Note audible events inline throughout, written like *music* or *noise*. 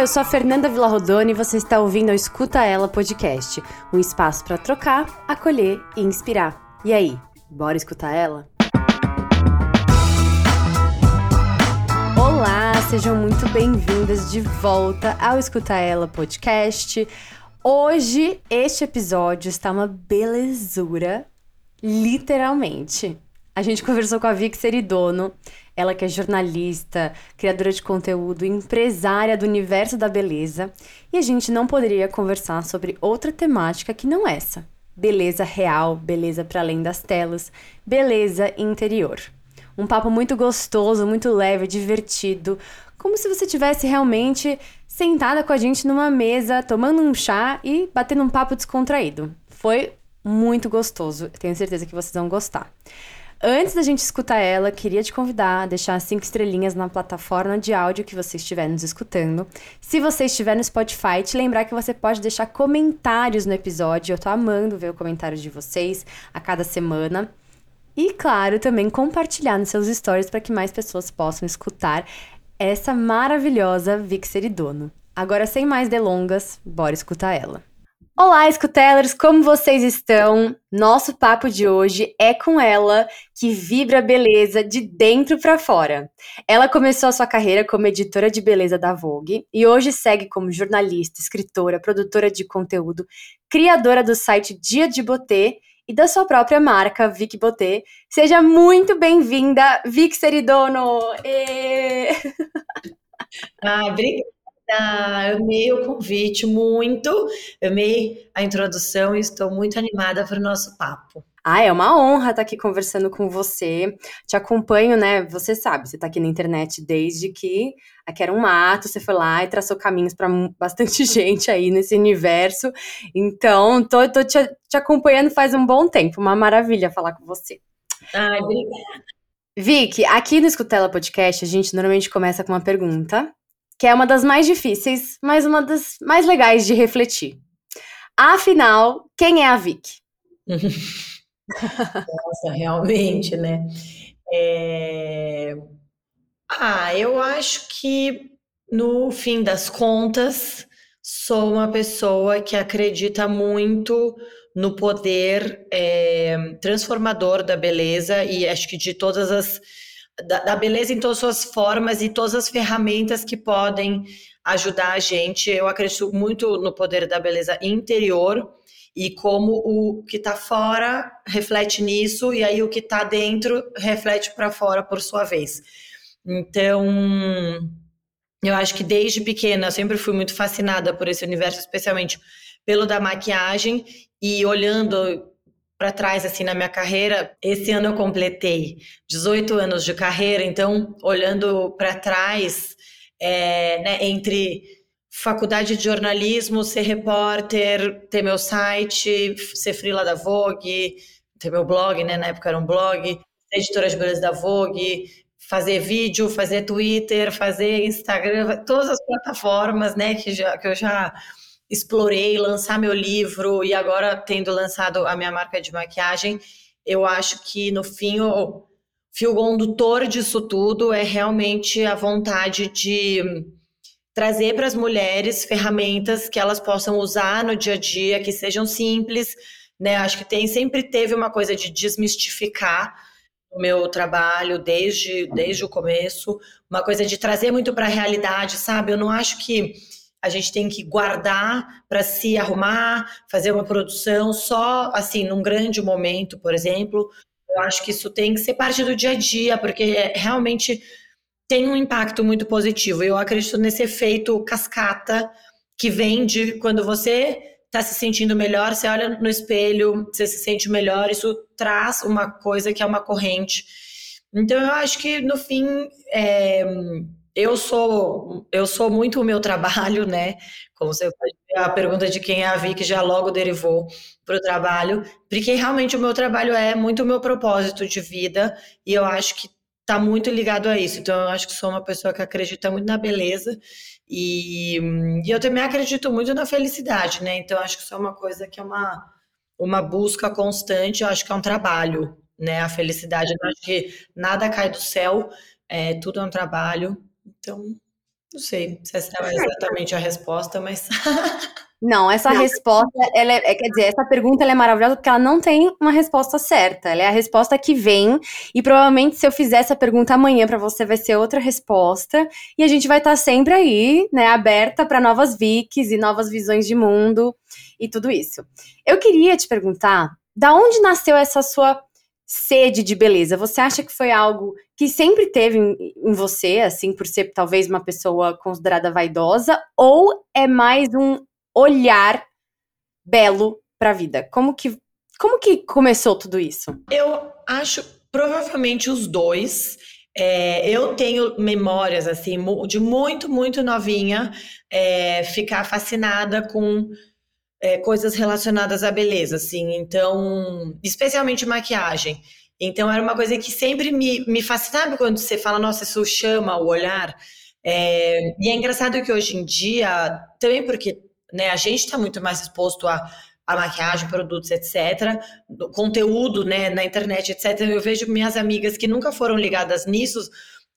Eu sou a Fernanda Villarrodone e você está ouvindo o Escuta Ela Podcast, um espaço para trocar, acolher e inspirar. E aí, bora escutar ela? Olá, sejam muito bem-vindas de volta ao Escuta Ela Podcast. Hoje, este episódio está uma belezura, literalmente. A gente conversou com a Vic Seridono, ela que é jornalista, criadora de conteúdo, empresária do universo da beleza, e a gente não poderia conversar sobre outra temática que não essa. Beleza real, beleza para além das telas, beleza interior. Um papo muito gostoso, muito leve, divertido, como se você tivesse realmente sentada com a gente numa mesa, tomando um chá e batendo um papo descontraído. Foi muito gostoso, tenho certeza que vocês vão gostar. Antes da gente escutar ela, queria te convidar a deixar cinco estrelinhas na plataforma de áudio que você estiver nos escutando. Se você estiver no Spotify, te lembrar que você pode deixar comentários no episódio. Eu tô amando ver o comentário de vocês a cada semana. E, claro, também compartilhar nos seus stories para que mais pessoas possam escutar essa maravilhosa Vic Seridono. Agora, sem mais delongas, bora escutar ela. Olá, escutelers, como vocês estão? Nosso papo de hoje é com ela, que vibra beleza de dentro para fora. Ela começou a sua carreira como editora de beleza da Vogue e hoje segue como jornalista, escritora, produtora de conteúdo, criadora do site Dia de Botê e da sua própria marca, Vic Botê. Seja muito bem-vinda, Vic Seridono! E... Ah, obrigada. Ah, amei o convite muito, amei a introdução e estou muito animada para o nosso papo. Ah, é uma honra estar aqui conversando com você. Te acompanho, né? Você sabe, você está aqui na internet desde que aqui era um mato, você foi lá e traçou caminhos para bastante *laughs* gente aí nesse universo. Então, tô, tô te, te, acompanhando faz um bom tempo. Uma maravilha falar com você. Ai, obrigada. Vicky, aqui no Escutela Podcast, a gente normalmente começa com uma pergunta que é uma das mais difíceis, mas uma das mais legais de refletir. Afinal, quem é a Vic? *laughs* Nossa, realmente, né? É... Ah, eu acho que no fim das contas, sou uma pessoa que acredita muito no poder é, transformador da beleza e acho que de todas as da, da, beleza em todas as suas formas e todas as ferramentas que podem ajudar a gente. Eu acredito muito no poder da beleza interior e como o que está fora reflete nisso e aí o que está dentro reflete para fora por sua vez. Então, eu acho que desde pequena eu sempre fui muito fascinada por esse universo, especialmente pelo da maquiagem e olhando para trás assim na minha carreira, esse ano eu completei 18 anos de carreira, então olhando para trás, é, né, entre faculdade de jornalismo, ser repórter, ter meu site, ser freela da Vogue, ter meu blog, né, na época era um blog, editora de beleza da Vogue, fazer vídeo, fazer Twitter, fazer Instagram, todas as plataformas, né, que, já, que eu já explorei lançar meu livro e agora tendo lançado a minha marca de maquiagem, eu acho que no fim o fio condutor disso tudo é realmente a vontade de trazer para as mulheres ferramentas que elas possam usar no dia a dia, que sejam simples, né? Acho que tem sempre teve uma coisa de desmistificar o meu trabalho desde desde o começo, uma coisa de trazer muito para a realidade, sabe? Eu não acho que a gente tem que guardar para se arrumar, fazer uma produção só assim num grande momento, por exemplo. Eu acho que isso tem que ser parte do dia a dia, porque realmente tem um impacto muito positivo. Eu acredito nesse efeito cascata que vem de quando você está se sentindo melhor, você olha no espelho, você se sente melhor, isso traz uma coisa que é uma corrente. Então eu acho que no fim é, eu sou eu sou muito o meu trabalho, né? Como você a pergunta de quem é a Vicky já logo derivou para o trabalho, porque realmente o meu trabalho é muito o meu propósito de vida e eu acho que está muito ligado a isso. Então eu acho que sou uma pessoa que acredita muito na beleza e, e eu também acredito muito na felicidade, né? Então acho que isso é uma coisa que é uma uma busca constante, eu acho que é um trabalho, né? A felicidade, eu acho que nada cai do céu, é, tudo é um trabalho então. Não sei se essa é exatamente a resposta, mas. *laughs* Não, essa não. resposta, ela é, é, quer dizer, essa pergunta é maravilhosa porque ela não tem uma resposta certa. Ela é a resposta que vem e provavelmente se eu fizer essa pergunta amanhã para você vai ser outra resposta e a gente vai estar tá sempre aí, né, aberta para novas Vics e novas visões de mundo e tudo isso. Eu queria te perguntar, da onde nasceu essa sua sede de beleza? Você acha que foi algo que sempre teve em, em, você, assim, por ser talvez uma pessoa considerada vaidosa, ou é mais um olhar belo para a vida? Como que como que começou tudo isso? Eu acho provavelmente os dois. É, eu tenho memórias assim de muito muito novinha é, ficar fascinada com é, coisas relacionadas à beleza, assim. Então, especialmente maquiagem. Então, era uma coisa que sempre me, me fascinava quando você fala, nossa, isso chama o olhar. É, e é engraçado que hoje em dia, também porque né, a gente está muito mais exposto a, a maquiagem, produtos, etc., conteúdo né, na internet, etc. Eu vejo minhas amigas que nunca foram ligadas nisso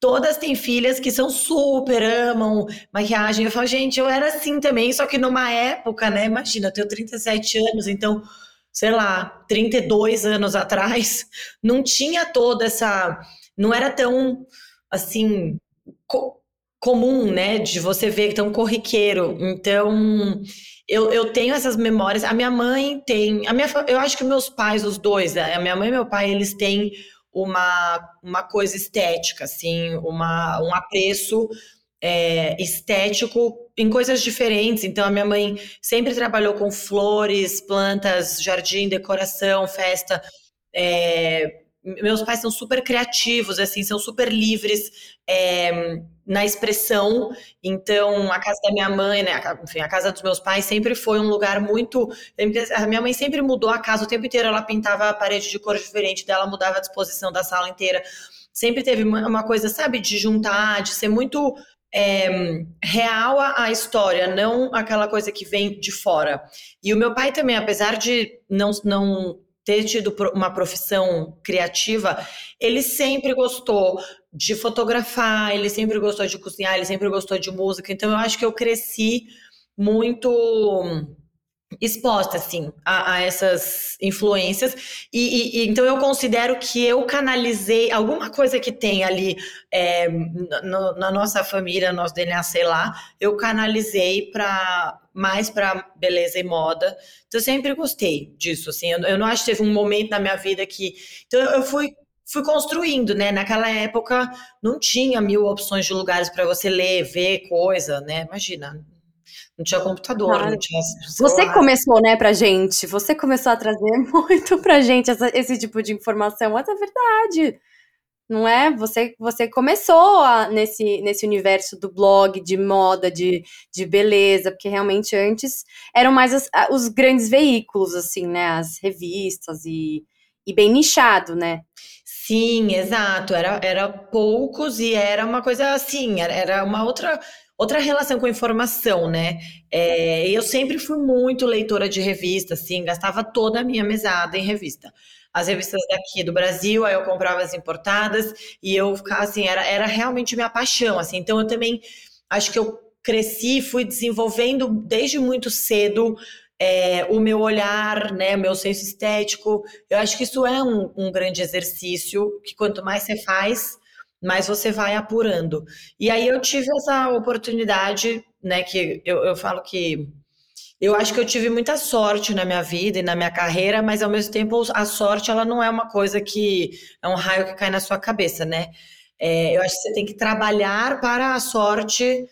todas têm filhas que são super, amam maquiagem. Eu falo, gente, eu era assim também, só que numa época, né? Imagina, eu tenho 37 anos, então, sei lá, 32 anos atrás, *laughs* não tinha toda essa. Não era tão, assim. Co comum, né, de você ver tão corriqueiro. Então, eu, eu tenho essas memórias. A minha mãe tem, a minha, eu acho que meus pais, os dois, a minha mãe e meu pai, eles têm uma, uma coisa estética, assim, uma, um apreço é, estético em coisas diferentes. Então, a minha mãe sempre trabalhou com flores, plantas, jardim, decoração, festa. É, meus pais são super criativos, assim, são super livres é, na expressão. Então, a casa da minha mãe, né, enfim, a casa dos meus pais sempre foi um lugar muito. A minha mãe sempre mudou a casa o tempo inteiro, ela pintava a parede de cor diferente dela, mudava a disposição da sala inteira. Sempre teve uma coisa, sabe, de juntar, de ser muito é, real a, história, não aquela coisa que vem de fora. E o meu pai também, apesar de não, não ter tido uma profissão criativa, ele sempre gostou de fotografar, ele sempre gostou de cozinhar, ele sempre gostou de música. Então eu acho que eu cresci muito exposta assim a, a essas influências e, e, então eu considero que eu canalizei alguma coisa que tem ali é, no, na nossa família, nosso DNA, sei lá, eu canalizei para mais para beleza e moda. Então eu sempre gostei disso, assim. Eu, eu, não acho que teve um momento na minha vida que então eu fui fui construindo, né? Naquela época não tinha mil opções de lugares para você ler, ver coisa, né? Imagina, não tinha computador, claro. não tinha celular. Você começou, né, pra gente, você começou a trazer *laughs* muito pra gente essa, esse tipo de informação, mas é verdade, não é? Você, você começou a, nesse, nesse universo do blog, de moda, de, de beleza, porque realmente antes eram mais as, os grandes veículos, assim, né, as revistas e, e bem nichado, né? Sim, exato, era, era poucos e era uma coisa assim, era, era uma outra Outra relação com informação, né? É, eu sempre fui muito leitora de revista, assim, gastava toda a minha mesada em revista. As revistas daqui do Brasil, aí eu comprava as importadas e eu ficava assim, era, era realmente minha paixão, assim. Então eu também acho que eu cresci, fui desenvolvendo desde muito cedo é, o meu olhar, né, meu senso estético. Eu acho que isso é um, um grande exercício que quanto mais você faz, mas você vai apurando. E aí eu tive essa oportunidade, né, que eu, eu falo que eu acho que eu tive muita sorte na minha vida e na minha carreira, mas ao mesmo tempo a sorte ela não é uma coisa que é um raio que cai na sua cabeça, né? É, eu acho que você tem que trabalhar para a sorte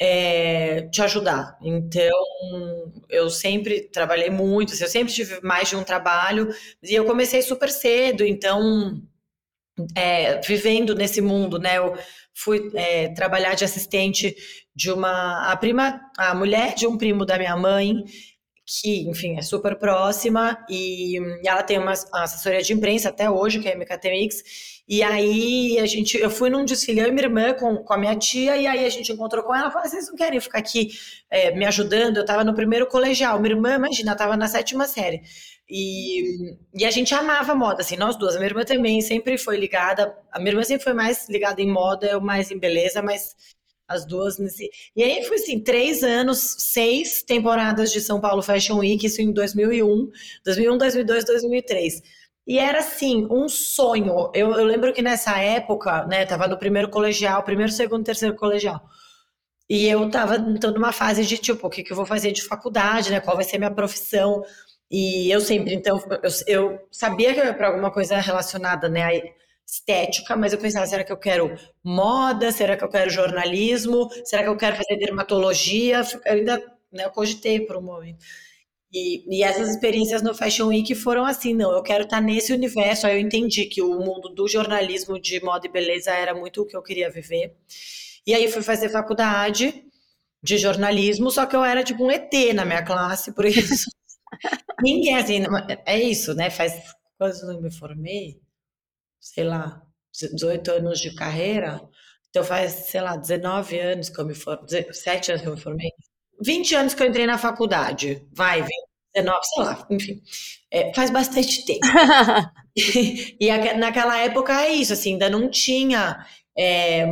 é, te ajudar. Então, eu sempre trabalhei muito, assim, eu sempre tive mais de um trabalho, e eu comecei super cedo, então é, vivendo nesse mundo, né? Eu fui é, trabalhar de assistente de uma a prima, a mulher de um primo da minha mãe, que, enfim, é super próxima e, e ela tem uma assessoria de imprensa até hoje, que é a MKT Mix. E aí a gente, eu fui num desfile, eu e minha irmã com, com a minha tia, e aí a gente encontrou com ela, falou, vocês não querem ficar aqui é, me ajudando? Eu estava no primeiro colegial, minha irmã, imagina, estava na sétima série. E, e a gente amava moda, assim, nós duas. A minha irmã também sempre foi ligada. A minha irmã sempre foi mais ligada em moda, eu mais em beleza, mas as duas nesse. E aí foi assim, três anos, seis temporadas de São Paulo Fashion Week, isso em 2001, 2001, 2002, 2003. E era assim, um sonho. Eu, eu lembro que nessa época, né, tava no primeiro colegial, primeiro, segundo, terceiro colegial. E eu tava então numa fase de tipo, o que, que eu vou fazer de faculdade, né? Qual vai ser minha profissão? E eu sempre, então, eu, eu sabia que era para alguma coisa relacionada, né, estética, mas eu pensava, será que eu quero moda? Será que eu quero jornalismo? Será que eu quero fazer dermatologia? Eu ainda, né, eu cogitei por um momento. E, e, essas experiências no Fashion Week foram assim, não, eu quero estar nesse universo. Aí eu entendi que o mundo do jornalismo de moda e beleza era muito o que eu queria viver. E aí fui fazer faculdade de jornalismo, só que eu era tipo um ET na minha classe, por isso Ninguém, assim, é isso, né? Faz quando eu me formei, sei lá, 18 anos de carreira, então faz, sei lá, 19 anos que eu me formei, 7 anos que eu me formei, 20 anos que eu entrei na faculdade, vai, 19, sei lá, enfim, é, faz bastante tempo. *laughs* e, e naquela época é isso, assim, ainda não tinha é,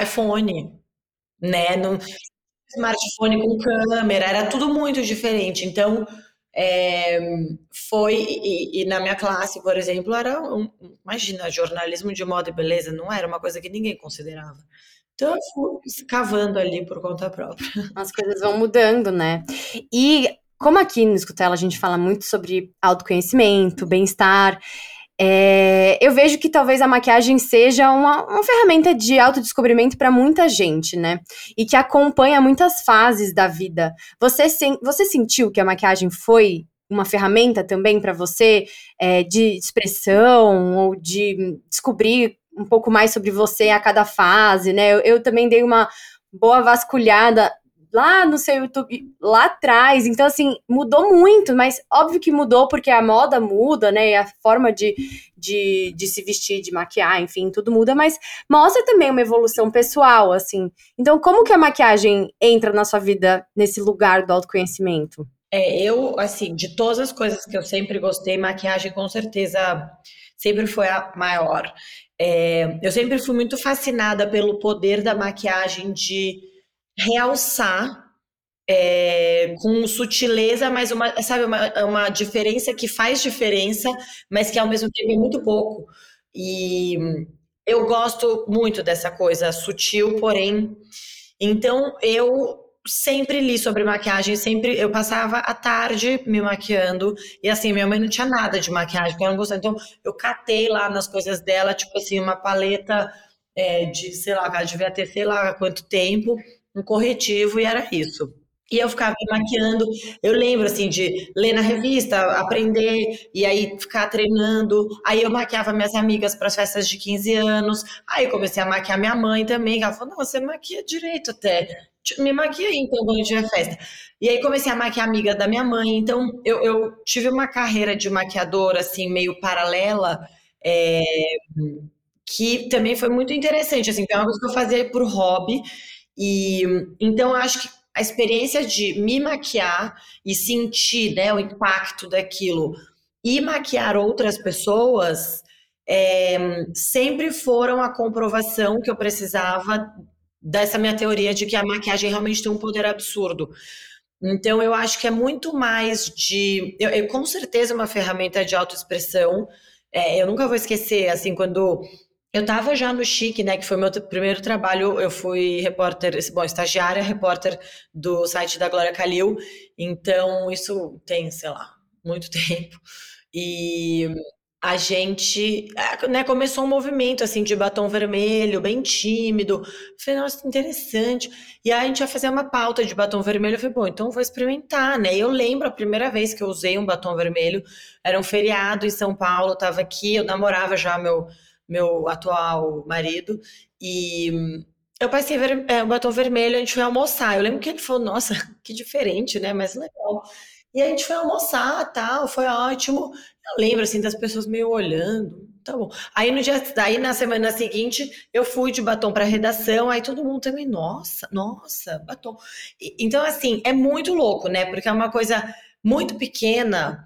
iPhone, né? Não, smartphone com câmera, era tudo muito diferente. Então, é, foi, e, e, na minha classe, por exemplo, era, um, imagina, jornalismo de moda e beleza, não era uma coisa que ninguém considerava. Então, eu fui cavando ali por conta própria. *laughs* As coisas vão mudando, né? E como aqui no Escutela a gente fala muito sobre autoconhecimento, bem-estar, é, eu vejo que talvez a maquiagem seja uma, uma ferramenta de autodescobrimento para muita gente, né? E que acompanha muitas fases da vida. Você, sen, você sentiu que a maquiagem foi uma ferramenta também para você é, de expressão ou de descobrir um pouco mais sobre você a cada fase, né? Eu, eu também dei uma boa vasculhada lá no seu YouTube, lá atrás. Então, assim, mudou muito, mas óbvio que mudou porque a moda muda, né? E a forma de, de, de se vestir, de maquiar, enfim, tudo muda, mas mostra também uma evolução pessoal, assim. Então, como que a maquiagem entra na sua vida nesse lugar do autoconhecimento? É, eu, assim, de todas as coisas que eu sempre gostei, maquiagem com certeza sempre foi a maior. É, eu sempre fui muito fascinada pelo poder da maquiagem de realçar é, com sutileza, mas uma, sabe, uma, uma diferença que faz diferença, mas que ao mesmo tempo é muito pouco. E eu gosto muito dessa coisa sutil, porém. Então eu sempre li sobre maquiagem, sempre eu passava a tarde me maquiando e assim, minha mãe não tinha nada de maquiagem, porque ela não gostava. Então eu catei lá nas coisas dela, tipo assim, uma paleta é, de, sei lá, ela devia ter sei lá quanto tempo, um corretivo e era isso. E eu ficava maquiando. Eu lembro, assim, de ler na revista, aprender, e aí ficar treinando. Aí eu maquiava minhas amigas para as festas de 15 anos. Aí comecei a maquiar minha mãe também. Ela falou: Não, você maquia direito até. Me maquia então, quando tiver festa. E aí comecei a maquiar amiga da minha mãe. Então, eu, eu tive uma carreira de maquiadora, assim, meio paralela. É, que também foi muito interessante, assim, que é uma coisa que eu fazia por hobby, e então acho que a experiência de me maquiar e sentir né, o impacto daquilo e maquiar outras pessoas é, sempre foram a comprovação que eu precisava dessa minha teoria de que a maquiagem realmente tem um poder absurdo. Então eu acho que é muito mais de. Eu, eu com certeza é uma ferramenta de autoexpressão. É, eu nunca vou esquecer, assim, quando eu estava já no Chique, né, que foi meu primeiro trabalho, eu fui repórter, bom, estagiária, repórter do site da Glória Calil, então isso tem, sei lá, muito *laughs* tempo. E a gente, é, né, começou um movimento, assim, de batom vermelho, bem tímido. Falei, nossa, interessante. E aí a gente ia fazer uma pauta de batom vermelho. Eu falei, bom, então vou experimentar, né? E eu lembro a primeira vez que eu usei um batom vermelho, era um feriado em São Paulo, eu tava aqui, eu namorava já meu meu atual marido, e eu passei ver, é, um batom vermelho, a gente foi almoçar. Eu lembro que ele falou, nossa, *laughs* que diferente, né? Mas legal. E a gente foi almoçar, tal, foi ótimo. Eu lembro, assim, das pessoas meio olhando, tá bom. Aí no dia, aí na semana seguinte, eu fui de batom para redação, aí todo mundo também, nossa, nossa, batom. E, então, assim, é muito louco, né? Porque é uma coisa muito pequena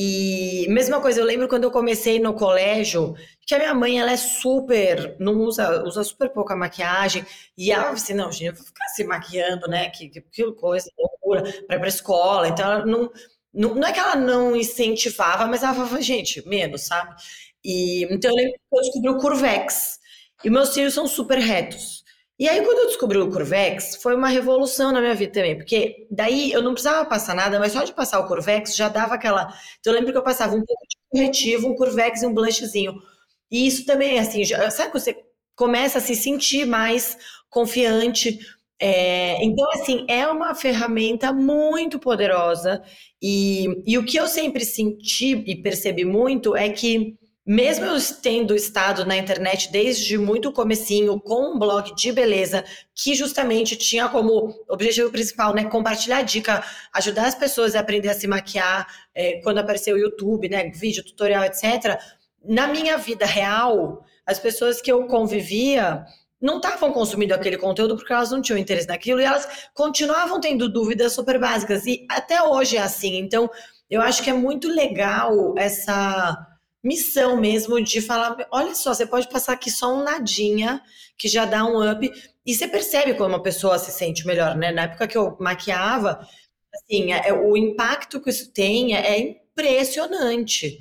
E mesma coisa, eu lembro quando eu comecei no colégio, que a minha mãe, ela é super, não usa, usa super pouca maquiagem, e ela assim, não, gente, eu vou ficar se maquiando, né, que, que coisa, loucura, para ir pra escola, então ela não, não, não é que ela não incentivava, mas ela falava, gente, menos, sabe? E, então eu lembro que eu descobri o Curvex, e meus cílios são super retos. E aí, quando eu descobri o Curvex, foi uma revolução na minha vida também, porque daí eu não precisava passar nada, mas só de passar o Curvex já dava aquela. Então, eu lembro que eu passava um pouco de corretivo, um Curvex e um blushzinho. E isso também, assim, já, sabe que você começa a se sentir mais confiante. É, então, assim, é uma ferramenta muito poderosa. E, e o que eu sempre senti e percebi muito é que mesmo eu tendo estado na internet desde muito comecinho com um blog de beleza que justamente tinha como objetivo principal, né, compartilhar dica, ajudar as pessoas a aprender a se maquiar, é, quando apareceu o YouTube, né, vídeo, tutorial, etc. Na minha vida real, as pessoas que eu convivia não estavam consumindo aquele conteúdo porque elas não tinham interesse naquilo e elas continuavam tendo dúvidas super básicas e até hoje é assim. Então, eu acho que é muito legal essa missão mesmo de falar: olha só, você pode passar aqui só um nadinha, que já dá um up, e você percebe como uma pessoa se sente melhor, né? Na época que eu maquiava, assim, é, é o impacto que isso tem é, é impressionante,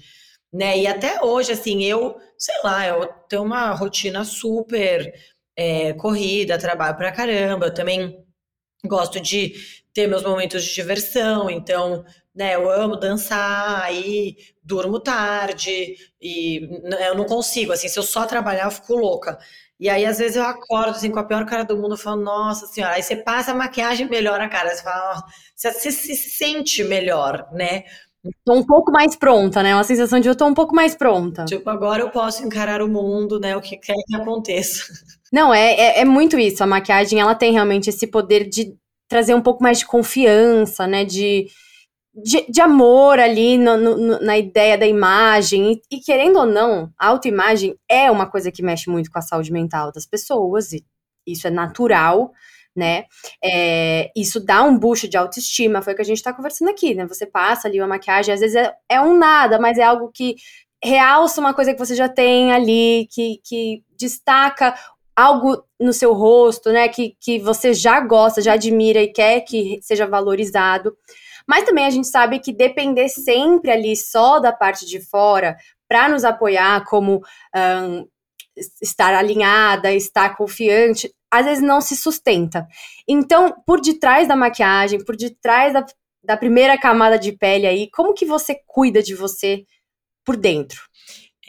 né? E até hoje, assim, eu, sei lá, eu tenho uma rotina super é, corrida, trabalho pra caramba, eu também gosto de ter meus momentos de diversão, então né? Eu amo dançar, aí durmo tarde e eu não consigo, assim, se eu só trabalhar eu fico louca. E aí, às vezes, eu acordo assim, com a pior cara do mundo, eu falo, nossa senhora, aí você passa a maquiagem, melhora a cara, você fala, você, você se sente melhor, né? Tô um pouco mais pronta, né? Uma sensação de eu tô um pouco mais pronta. Tipo, agora eu posso encarar o mundo, né? O que quer que aconteça. *laughs* Não, é, é, é muito isso. A maquiagem, ela tem realmente esse poder de trazer um pouco mais de confiança, né? De, de, de amor ali no, no, na ideia da imagem. E, e, querendo ou não, a autoimagem é uma coisa que mexe muito com a saúde mental das pessoas, e isso é natural, né? É, isso dá um boost de autoestima, foi o que a gente tá conversando aqui, né? Você passa ali uma maquiagem, às vezes é, é um nada, mas é algo que realça uma coisa que você já tem ali, que, que destaca algo no seu rosto, né? Que, que você já gosta, já admira e quer que seja valorizado. Mas também a gente sabe que depender sempre ali só da parte de fora para nos apoiar como um, estar alinhada, estar confiante, às vezes não se sustenta. Então, por detrás da maquiagem, por detrás da, da primeira camada de pele aí, como que você cuida de você por dentro?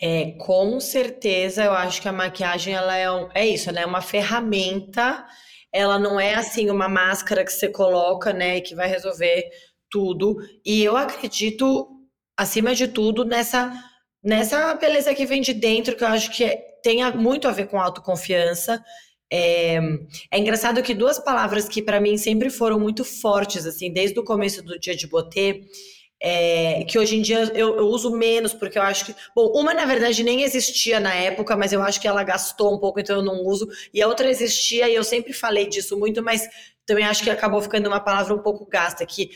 É, com certeza, eu acho que a maquiagem ela é, um, é isso, né? É uma ferramenta. Ela não é assim uma máscara que você coloca, né, e que vai resolver tudo. E eu acredito, acima de tudo, nessa, nessa beleza que vem de dentro, que eu acho que é, tem muito a ver com autoconfiança. É, é engraçado que duas palavras que para mim sempre foram muito fortes, assim, desde o começo do dia de botê, é, que hoje em dia eu, eu, uso menos, porque eu acho que. Bom, uma na verdade nem existia na época, mas eu acho que ela gastou um pouco, então eu não uso. E a outra existia, e eu sempre falei disso muito, mas também acho que acabou ficando uma palavra um pouco gasta, que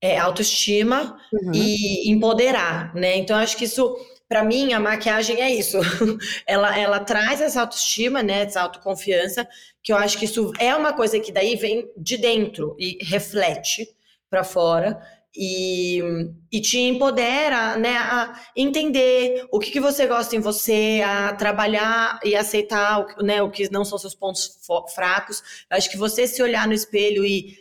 é, autoestima uhum. e empoderar, né? Então, acho que isso, para mim, a maquiagem é isso. *laughs* ela, ela traz essa autoestima, né? Essa autoconfiança, que eu acho que isso é uma coisa que daí vem de dentro e reflete para fora. E, e te empodera, né, a entender o que, que você gosta em você, a trabalhar e aceitar, né, o que não são seus pontos fracos. Eu acho que você se olhar no espelho e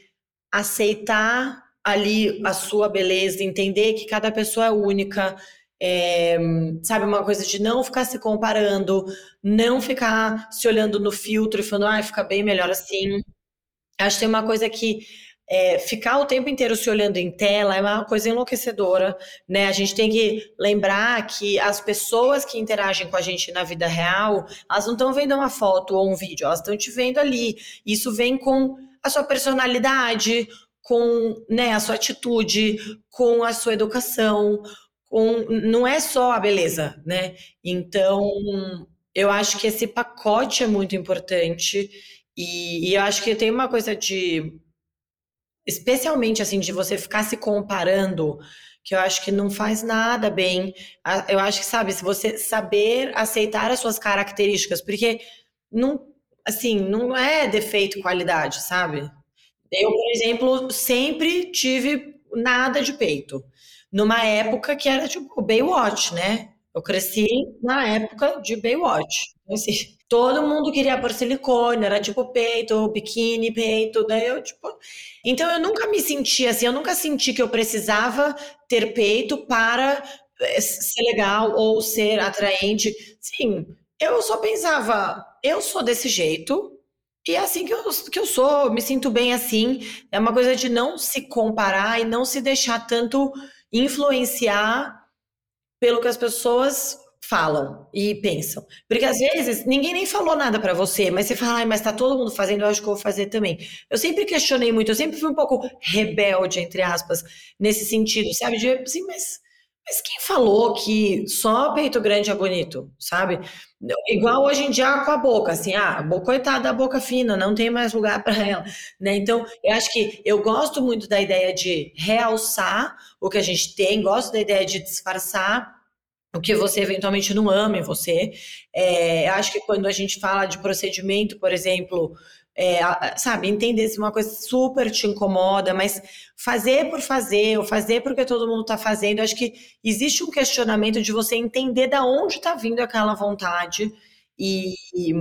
aceitar ali a sua beleza, entender que cada pessoa é única, é, sabe, uma coisa de não ficar se comparando, não ficar se olhando no filtro e falando, ah, fica bem melhor assim. Acho que tem uma coisa que é, ficar o tempo inteiro se olhando em tela é uma coisa enlouquecedora, né? A gente tem que lembrar que as pessoas que interagem com a gente na vida real, elas não estão vendo uma foto ou um vídeo, elas estão te vendo ali. Isso vem com a sua personalidade, com né, a sua atitude, com a sua educação, com não é só a beleza, né? Então, eu acho que esse pacote é muito importante e, e eu acho que tem uma coisa de especialmente assim de você ficar se comparando que eu acho que não faz nada bem. Eu acho que, sabe, se você saber aceitar as suas características, porque não, assim, não é defeito qualidade, sabe? Eu, por exemplo, sempre tive nada de peito. Numa época que era tipo Baywatch, né? Eu cresci na época de Baywatch. Então, assim, todo mundo queria pôr silicone, era tipo peito, biquíni, peito, daí eu tipo. Então eu nunca me senti assim, eu nunca senti que eu precisava ter peito para eh, ser legal ou ser atraente. Sim, eu só pensava, eu sou desse jeito, e é assim que eu, que eu sou, me sinto bem assim. É uma coisa de não se comparar e não se deixar tanto influenciar pelo que as pessoas falam e pensam. Porque às vezes ninguém nem falou nada para você, mas você fala, mas tá todo mundo fazendo, eu acho que eu vou fazer também. Eu sempre questionei muito, eu sempre fui um pouco rebelde, entre aspas, nesse sentido, sabe? De assim, mas mas quem falou que só peito grande é bonito, sabe? Igual hoje em dia com a boca, assim, ah, coitada da boca fina, não tem mais lugar para ela, né? Então, eu acho que eu gosto muito da ideia de realçar o que a gente tem, gosto da ideia de disfarçar o que você eventualmente não ama em você. É, acho que quando a gente fala de procedimento, por exemplo, é, sabe, entender se uma coisa super te incomoda, mas fazer por fazer, ou fazer porque todo mundo está fazendo, acho que existe um questionamento de você entender da onde está vindo aquela vontade. E, e,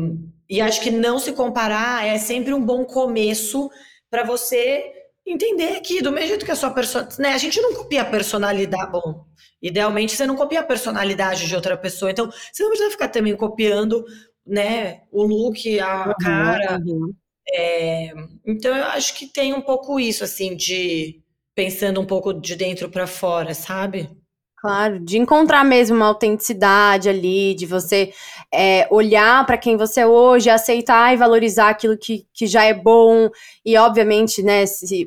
e, acho que não se comparar é sempre um bom começo para você entender que, do mesmo jeito que a sua personalidade. Né, a gente não copia a personalidade. Bom, idealmente você não copia a personalidade de outra pessoa. Então, você não precisa ficar também copiando né, o look, a cara. Uhum. É, então eu acho que tem um pouco isso, assim, de pensando um pouco de dentro para fora, sabe? Claro, de encontrar mesmo uma autenticidade ali, de você é, olhar para quem você é hoje, aceitar e valorizar aquilo que, que já é bom, e obviamente, né, se,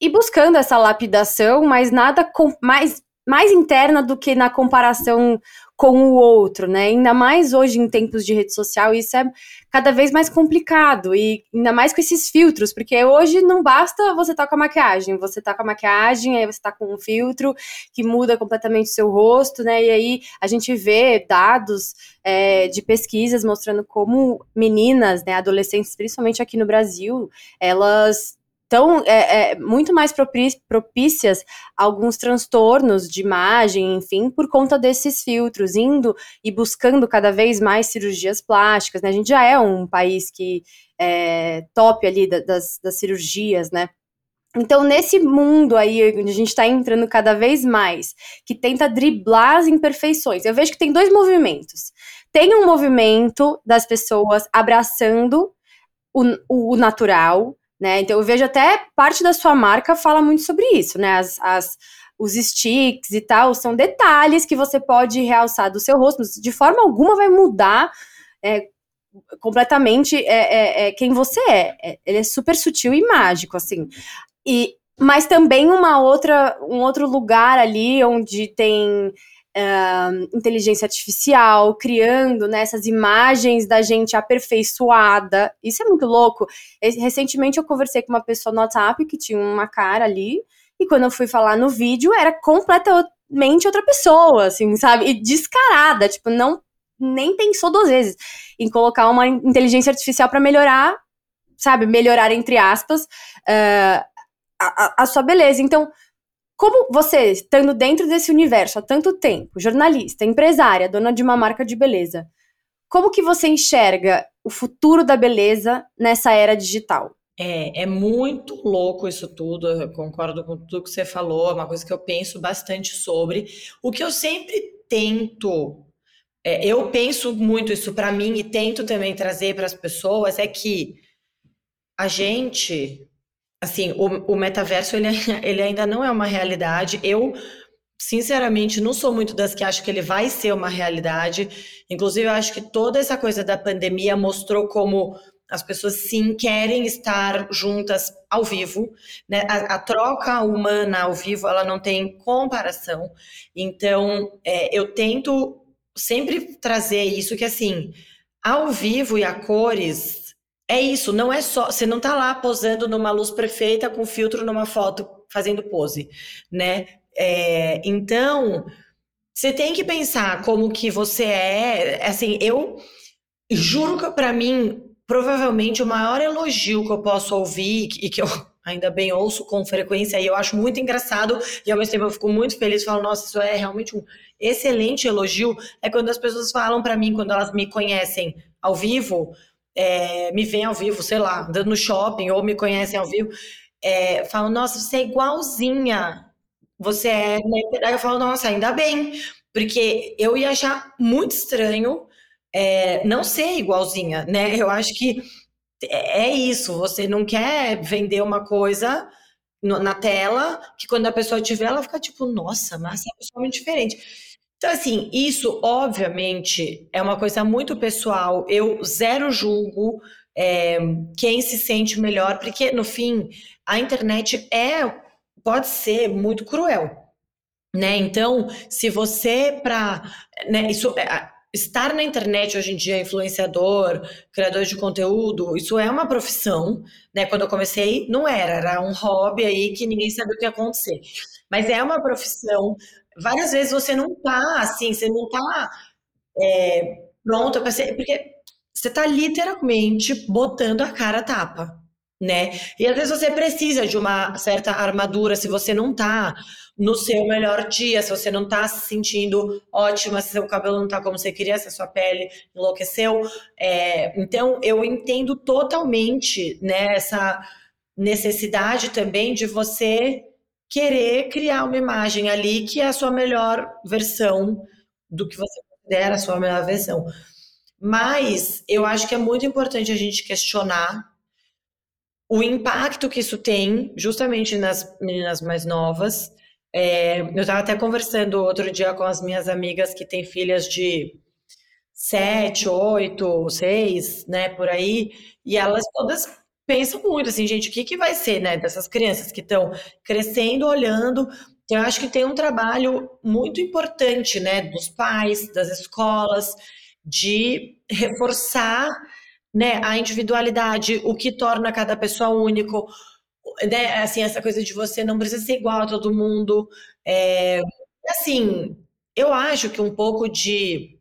e buscando essa lapidação, mas nada com, mais, mais interna do que na comparação com o outro, né? Ainda mais hoje em tempos de rede social, isso é cada vez mais complicado e ainda mais com esses filtros, porque hoje não basta você estar tá com a maquiagem, você tá com a maquiagem, aí você tá com um filtro que muda completamente o seu rosto, né? E aí a gente vê dados é, de pesquisas mostrando como meninas, né, adolescentes, principalmente aqui no Brasil, elas estão é, é, muito mais propícias a alguns transtornos de imagem, enfim, por conta desses filtros, indo e buscando cada vez mais cirurgias plásticas, né? A gente já é um país que é top ali das, das cirurgias, né? Então, nesse mundo aí, onde a gente está entrando cada vez mais, que tenta driblar as imperfeições, eu vejo que tem dois movimentos. Tem um movimento das pessoas abraçando o, o natural, né? Então eu vejo até parte da sua marca fala muito sobre isso, né? As, as, os sticks e tal são detalhes que você pode realçar do seu rosto, de forma alguma vai mudar é, completamente é, é, é quem você é. é. Ele é super sutil e mágico, assim. E, mas também uma outra, um outro lugar ali onde tem uh, inteligência artificial, criando né, essas imagens da gente aperfeiçoada. Isso é muito louco. Recentemente eu conversei com uma pessoa no WhatsApp que tinha uma cara ali, e quando eu fui falar no vídeo, era completamente outra pessoa, assim, sabe? E descarada, tipo, não nem pensou duas vezes em colocar uma inteligência artificial para melhorar, sabe? Melhorar, entre aspas, uh, a, a, sua beleza. Então, como você, estando dentro desse universo há tanto tempo, jornalista, empresária, dona de uma marca de beleza, como que você enxerga o futuro da beleza nessa era digital? É, é muito louco isso tudo, eu concordo com tudo que você falou, é uma coisa que eu penso bastante sobre. O que eu sempre tento, é, eu penso muito isso para mim e tento também trazer para as pessoas, é que a gente assim, o, o metaverso ele, *laughs* ele ainda não é uma realidade. Eu, sinceramente, não sou muito das que acham que ele vai ser uma realidade. Inclusive, eu acho que toda essa coisa da pandemia mostrou como as pessoas sim querem estar juntas ao vivo, né? A, a, troca humana ao vivo ela não tem comparação. Então, é, eu tento sempre trazer isso que assim, ao vivo e a cores é isso, não é só. Você não está lá posando numa luz perfeita com filtro numa foto fazendo pose, né? É, então, você tem que pensar como que você é. Assim, eu juro que para mim, provavelmente o maior elogio que eu posso ouvir e que eu *laughs* ainda bem ouço com frequência e eu acho muito engraçado e ao mesmo tempo eu fico muito feliz, falo, nossa, isso é realmente um excelente elogio, é quando as pessoas falam para mim, quando elas me conhecem ao vivo, é, me veem ao vivo, sei lá, no shopping ou me conhecem ao vivo, é, falam, nossa, você é igualzinha, você é... Aí eu falo, nossa, ainda bem, porque eu ia achar muito estranho é, não ser igualzinha, né? Eu acho que é, é isso, você não quer vender uma coisa na tela que quando a pessoa tiver, ela fica tipo, nossa, mas é totalmente diferente. Então, assim, isso obviamente é uma coisa muito pessoal. Eu zero julgo é, quem se sente melhor, porque no fim a internet é pode ser muito cruel, né? Então, se você para, né, isso é, estar na internet hoje em dia, influenciador, criador de conteúdo, isso é uma profissão, né? Quando eu comecei, não era, era um hobby aí que ninguém sabia o que ia acontecer. Mas é uma profissão. Várias vezes você não tá assim, você não tá é, pronta para ser, porque você tá literalmente botando a cara tapa né? E às vezes você precisa de uma certa armadura se você não tá no seu melhor dia, se você não tá se sentindo ótima, se seu cabelo não tá como você queria, se a sua pele enlouqueceu. É, então, eu entendo totalmente né, essa necessidade também de você querer criar uma imagem ali que é a sua melhor versão do que você considera a sua melhor versão. Mas eu acho que é muito importante a gente questionar o impacto que isso tem justamente nas meninas mais novas. É, eu estava até conversando outro dia com as minhas amigas que têm filhas de sete, oito, seis, né, por aí, e elas todas pensam muito assim, gente, o que, que vai ser, né, dessas crianças que estão crescendo, olhando. Eu acho que tem um trabalho muito importante, né, dos pais, das escolas, de reforçar né, a individualidade, o que torna cada pessoa único, né, assim, essa coisa de você não precisa ser igual a todo mundo, é, assim, eu acho que um pouco de,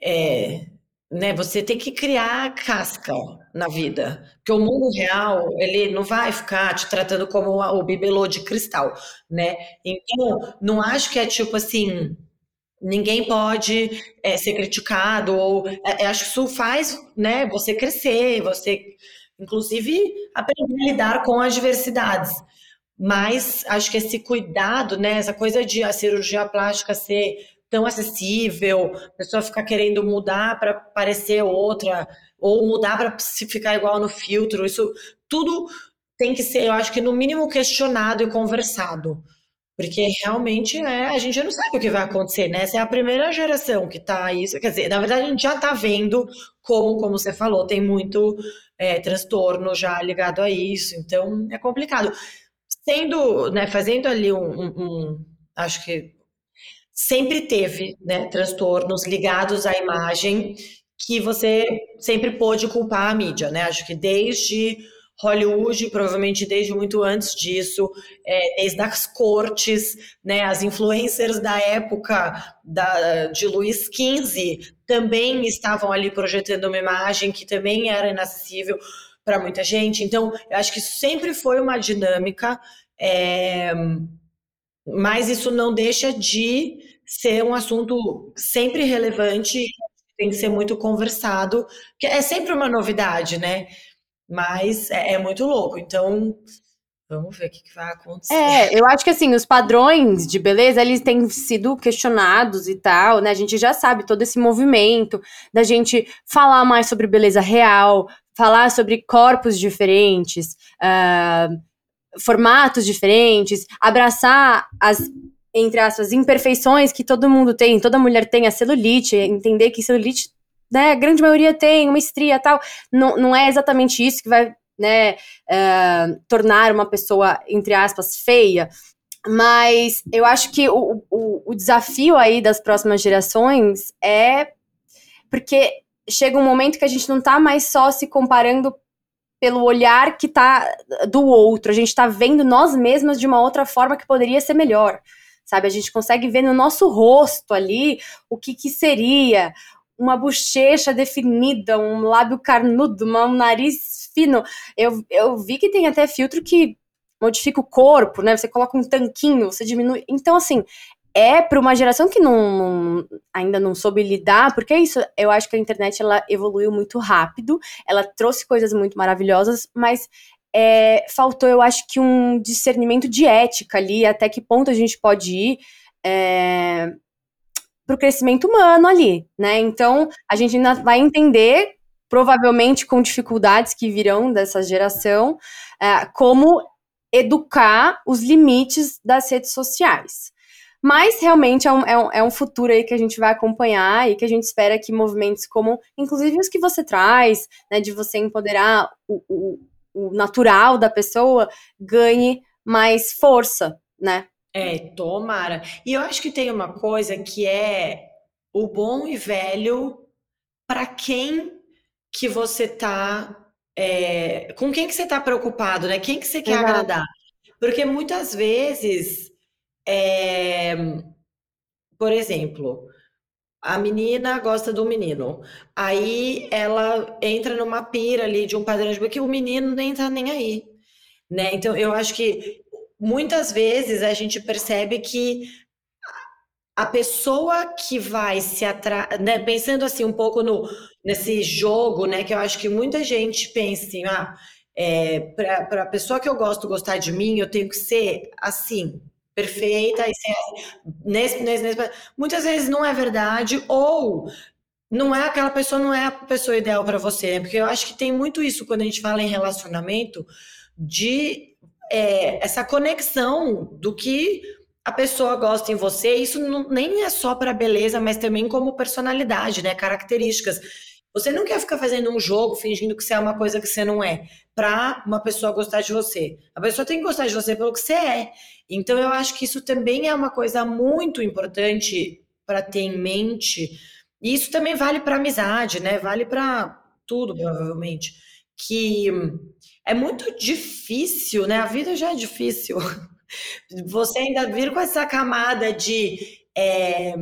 é, né, você tem que criar casca na vida, porque o mundo real, ele não vai ficar te tratando como o bibelô de cristal, né, então, não acho que é tipo assim, ninguém pode é, ser criticado ou é, acho que isso faz né você crescer você inclusive aprender a lidar com as diversidades. Mas acho que esse cuidado né essa coisa de a cirurgia plástica ser tão acessível a pessoa ficar querendo mudar para parecer outra ou mudar para ficar igual no filtro isso tudo tem que ser eu acho que no mínimo questionado e conversado porque realmente é, a gente não sabe o que vai acontecer, né? Essa é a primeira geração que está isso. Quer dizer, na verdade, a gente já está vendo como, como você falou, tem muito é, transtorno já ligado a isso, então é complicado. Sendo, né, fazendo ali um, um, um acho que sempre teve, né, transtornos ligados à imagem que você sempre pôde culpar a mídia, né? Acho que desde Hollywood, provavelmente desde muito antes disso, é, desde as cortes, né, as influencers da época da, de Luís XV também estavam ali projetando uma imagem que também era inacessível para muita gente. Então, eu acho que sempre foi uma dinâmica, é, mas isso não deixa de ser um assunto sempre relevante, tem que ser muito conversado, que é sempre uma novidade, né? Mas é, é muito louco. Então, Vamos ver o que, que, vai acontecer. É, eu acho que assim, os padrões de beleza, eles têm sido questionados e tal, né? A gente já sabe todo esse movimento da gente falar mais sobre beleza real, falar sobre corpos diferentes, uh, formatos diferentes, abraçar as, entre aspas, imperfeições que todo mundo tem, toda mulher tem, a celulite, entender que celulite né, a grande maioria tem uma estria tal, não, não é exatamente isso que vai, né, uh, tornar uma pessoa, entre aspas, feia, mas eu acho que o, o, o desafio aí das próximas gerações é porque chega um momento que a gente não tá mais só se comparando pelo olhar que tá do outro, a gente tá vendo nós mesmas de uma outra forma que poderia ser melhor. Sabe? A gente consegue ver no nosso rosto ali o que, que seria uma bochecha definida, um lábio carnudo, um nariz fino. Eu, eu vi que tem até filtro que modifica o corpo, né? Você coloca um tanquinho, você diminui. Então, assim, é para uma geração que não, não, ainda não soube lidar, porque é isso, eu acho que a internet ela evoluiu muito rápido, ela trouxe coisas muito maravilhosas, mas é, faltou, eu acho que um discernimento de ética ali, até que ponto a gente pode ir é, para o crescimento humano ali, né? Então, a gente ainda vai entender, provavelmente com dificuldades que virão dessa geração, é, como educar os limites das redes sociais. Mas realmente é um, é, um, é um futuro aí que a gente vai acompanhar e que a gente espera que movimentos como, inclusive os que você traz, né, de você empoderar o, o, o natural da pessoa, ganhe mais força, né? É, tomara. E eu acho que tem uma coisa que é o bom e velho para quem que você tá. É, com quem que você tá preocupado, né? Quem que você quer Exato. agradar? Porque muitas vezes é, por exemplo, a menina gosta do menino. Aí ela entra numa pira ali de um padrão de que o menino nem tá nem aí, né? Então eu acho que muitas vezes a gente percebe que a pessoa que vai se atrair, né, pensando assim um pouco no nesse jogo, né, que eu acho que muita gente pensa assim, ah, é, para a pessoa que eu gosto gostar de mim, eu tenho que ser assim, perfeita, e nesse, nesse, nesse, muitas vezes não é verdade, ou não é aquela pessoa, não é a pessoa ideal para você, né? Porque eu acho que tem muito isso quando a gente fala em relacionamento, de é, essa conexão do que a pessoa gosta em você, isso não, nem é só para beleza, mas também como personalidade, né? Características. Você não quer ficar fazendo um jogo fingindo que você é uma coisa que você não é, para uma pessoa gostar de você. A pessoa tem que gostar de você pelo que você é. Então, eu acho que isso também é uma coisa muito importante para ter em mente. E isso também vale para amizade, né? Vale para tudo, provavelmente. Que é muito difícil, né? A vida já é difícil. *laughs* Você ainda vir com essa camada de é,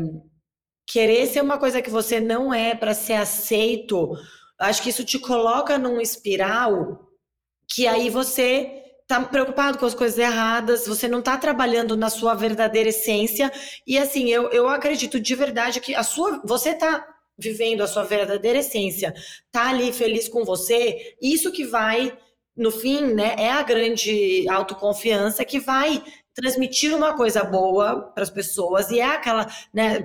querer ser uma coisa que você não é para ser aceito. Acho que isso te coloca num espiral que aí você tá preocupado com as coisas erradas, você não tá trabalhando na sua verdadeira essência. E assim, eu, eu acredito de verdade que a sua, você tá vivendo a sua verdadeira essência, tá ali feliz com você, isso que vai, no fim, né, é a grande autoconfiança que vai transmitir uma coisa boa para as pessoas e é aquela, né,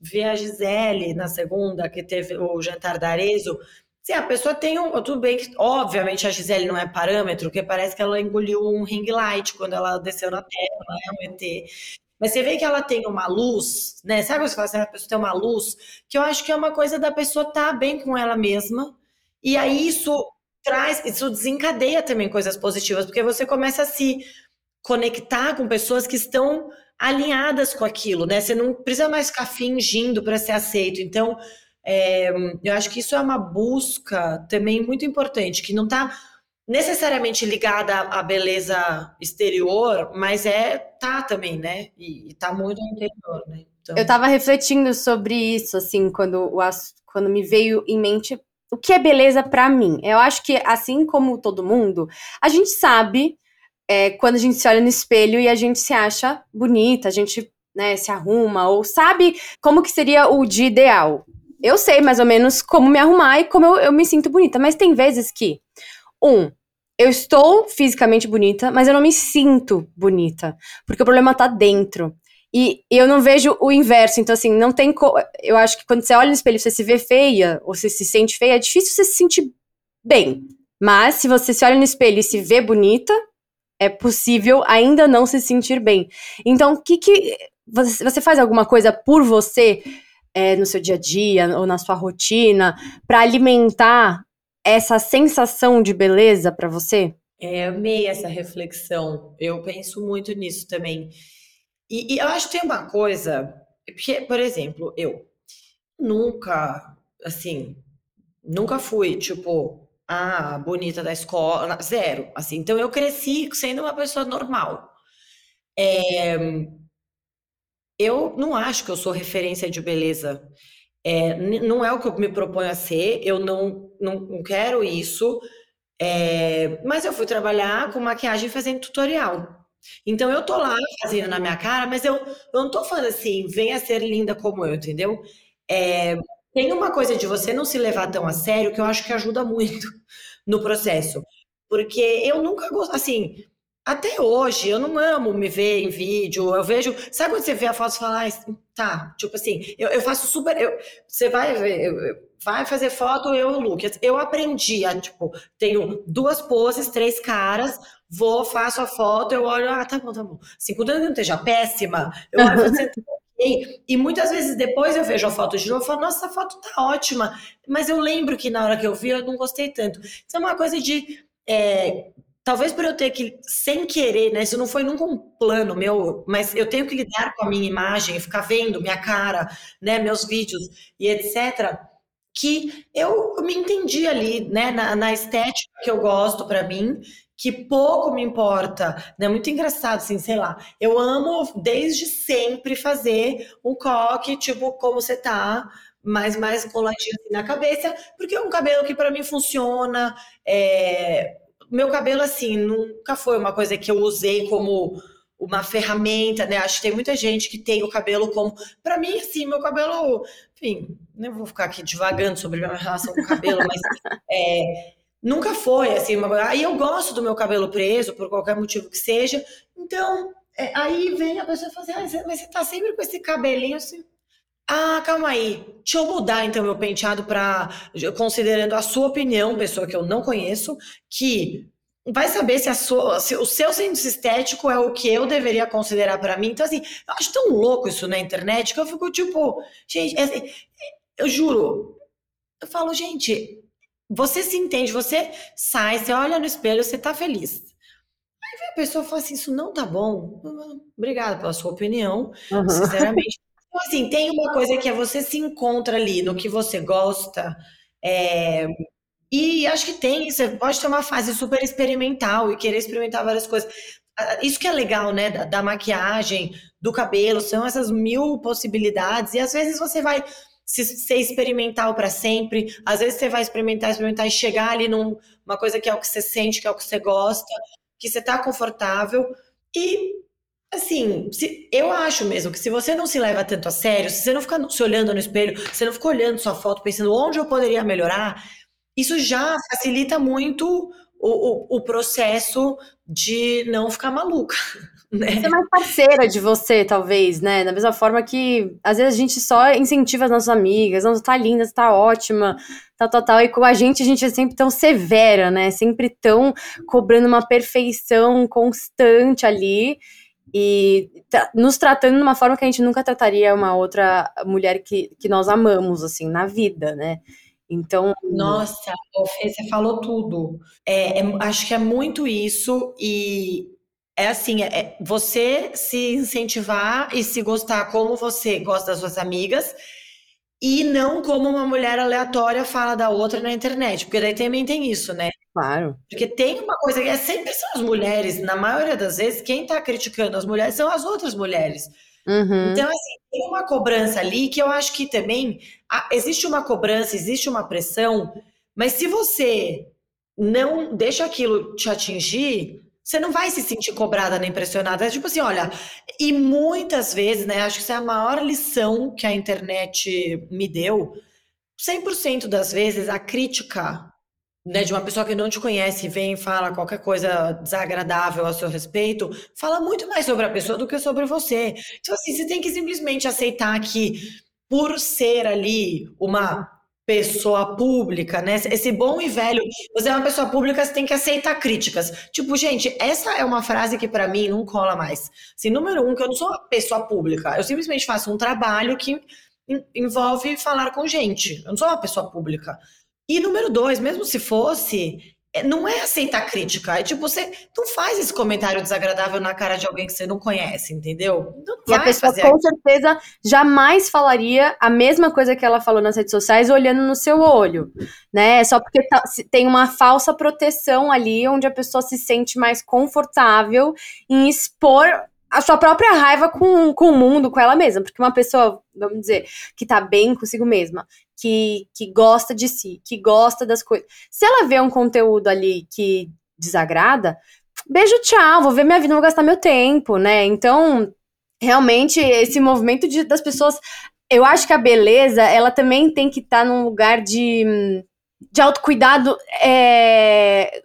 ver a Gisele na segunda que teve o jantar da Arezo, se a pessoa tem um. Tudo bem que, obviamente, a Gisele não é parâmetro, porque parece que ela engoliu um ring light quando ela desceu na Terra, ela é um ET. Mas você vê que ela tem uma luz, né? Sabe quando você fala assim, a pessoa tem uma luz? Que eu acho que é uma coisa da pessoa estar tá bem com ela mesma. E aí isso traz, isso desencadeia também coisas positivas, porque você começa a se conectar com pessoas que estão alinhadas com aquilo, né? Você não precisa mais ficar fingindo para ser aceito. Então, é, eu acho que isso é uma busca também muito importante, que não está necessariamente ligada à beleza exterior, mas é tá também, né? E, está muito no interior, né? Então... Eu estava refletindo sobre isso, assim, quando, quando me veio em mente o que é beleza para mim. Eu acho que, assim como todo mundo, a gente sabe é, quando a gente se olha no espelho e a gente se acha bonita, a gente né, se arruma, ou sabe como que seria o dia ideal eu sei mais ou menos como me arrumar e como eu, eu me sinto bonita. Mas tem vezes que, um, eu estou fisicamente bonita, mas eu não me sinto bonita. Porque o problema tá dentro. E eu não vejo o inverso. Então, assim, não tem. Eu acho que quando você olha no espelho você se vê feia, ou você se sente feia, é difícil você se sentir bem. Mas se você se olha no espelho e se vê bonita, é possível ainda não se sentir bem. Então, o que que. Você faz alguma coisa por você é, no seu dia a dia ou na sua rotina para alimentar essa sensação de beleza para você? É, amei essa reflexão. Eu penso muito nisso também. E, e eu acho que tem uma coisa, porque, por exemplo, eu nunca, assim, nunca fui, tipo, a bonita da escola, zero, assim. Então eu cresci sendo uma pessoa normal. É, eu não acho que eu sou referência de beleza. É, não é o que eu me proponho a ser, eu não, não, não quero isso. É, mas eu fui trabalhar com maquiagem fazendo tutorial. Então eu tô lá fazendo na minha cara, mas eu, eu não tô falando assim, venha ser linda como eu, entendeu? É, tem uma coisa de você não se levar tão a sério que eu acho que ajuda muito no processo. Porque eu nunca gosto, assim, até hoje, eu não amo me ver em vídeo. Eu vejo. Sabe quando você vê a foto e fala, ah, tá, tipo assim, eu, eu faço super. Eu, você vai ver. Vai fazer foto, eu e o Lucas. Eu aprendi a, tipo, tenho duas poses, três caras, vou, faço a foto, eu olho, ah, tá bom, tá bom. Assim, quando eu não esteja péssima, eu olho você *laughs* e, e muitas vezes depois eu vejo a foto de novo e falo, nossa, essa foto tá ótima. Mas eu lembro que na hora que eu vi, eu não gostei tanto. Isso é uma coisa de. É, talvez por eu ter que, sem querer, né? Isso não foi nunca um plano meu, mas eu tenho que lidar com a minha imagem, ficar vendo minha cara, né? Meus vídeos e etc. Que eu me entendi ali, né? Na, na estética que eu gosto para mim que pouco me importa, né? Muito engraçado, assim, sei lá. Eu amo desde sempre fazer um coque, tipo, como você tá, mais mais coladinho assim na cabeça, porque é um cabelo que para mim funciona. É... Meu cabelo, assim, nunca foi uma coisa que eu usei como uma ferramenta, né? Acho que tem muita gente que tem o cabelo como. Para mim, assim, meu cabelo. Enfim, não vou ficar aqui divagando sobre a minha relação com o cabelo, mas *laughs* é, Nunca foi assim, uma... aí eu gosto do meu cabelo preso, por qualquer motivo que seja. Então, é, aí vem a pessoa e fala assim: ah, mas você tá sempre com esse cabelinho assim. Ah, calma aí. Deixa eu mudar então meu penteado para considerando a sua opinião, pessoa que eu não conheço, que vai saber se, sua, se, o seu senso estético é o que eu deveria considerar para mim. Então, assim, eu acho tão louco isso na internet que eu fico tipo, gente, é, é, eu juro, eu falo, gente, você se entende, você sai, você olha no espelho, você tá feliz. Aí vem a pessoa e fala assim: Isso não tá bom. Obrigada pela sua opinião, uhum. sinceramente. Então, assim, tem uma coisa que é você se encontra ali no que você gosta. É, e acho que tem, você pode ter uma fase super experimental e querer experimentar várias coisas. Isso que é legal, né, da, da maquiagem, do cabelo, são essas mil possibilidades. E às vezes você vai se, ser experimental para sempre. Às vezes você vai experimentar, experimentar e chegar ali numa coisa que é o que você sente, que é o que você gosta, que você tá confortável. E, assim, se, eu acho mesmo que se você não se leva tanto a sério, se você não fica se olhando no espelho, se você não fica olhando sua foto pensando onde eu poderia melhorar, isso já facilita muito o, o, o processo de não ficar maluca. Né? Ser mais parceira de você, talvez, né? Da mesma forma que às vezes a gente só incentiva as nossas amigas, não, tá linda, tá ótima, tá total. E com a gente, a gente é sempre tão severa, né? Sempre tão cobrando uma perfeição constante ali e nos tratando de uma forma que a gente nunca trataria uma outra mulher que, que nós amamos, assim, na vida, né? Então. Nossa, você falou tudo. É, é, acho que é muito isso, e é assim, é você se incentivar e se gostar como você gosta das suas amigas e não como uma mulher aleatória fala da outra na internet, porque daí também tem isso, né? Claro. Porque tem uma coisa que é sempre são as mulheres, na maioria das vezes, quem tá criticando as mulheres são as outras mulheres. Uhum. Então, assim, tem uma cobrança ali que eu acho que também ah, existe uma cobrança, existe uma pressão, mas se você não deixa aquilo te atingir, você não vai se sentir cobrada nem pressionada. É tipo assim, olha, e muitas vezes, né, acho que essa é a maior lição que a internet me deu. 100% das vezes a crítica né, de uma pessoa que não te conhece vem e fala qualquer coisa desagradável a seu respeito, fala muito mais sobre a pessoa do que sobre você. Então, assim, você tem que simplesmente aceitar que, por ser ali uma pessoa pública, né? Esse bom e velho, você é uma pessoa pública, você tem que aceitar críticas. Tipo, gente, essa é uma frase que para mim não cola mais. Assim, número um, que eu não sou uma pessoa pública, eu simplesmente faço um trabalho que envolve falar com gente. Eu não sou uma pessoa pública. E número dois, mesmo se fosse, não é aceitar crítica. É tipo, você não faz esse comentário desagradável na cara de alguém que você não conhece, entendeu? Não e a pessoa com aquilo. certeza jamais falaria a mesma coisa que ela falou nas redes sociais olhando no seu olho, né? Só porque tá, tem uma falsa proteção ali onde a pessoa se sente mais confortável em expor a sua própria raiva com, com o mundo, com ela mesma. Porque uma pessoa, vamos dizer, que tá bem consigo mesma, que, que gosta de si, que gosta das coisas. Se ela vê um conteúdo ali que desagrada, beijo, tchau, vou ver minha vida, vou gastar meu tempo, né? Então, realmente, esse movimento de, das pessoas. Eu acho que a beleza, ela também tem que estar tá num lugar de, de autocuidado é,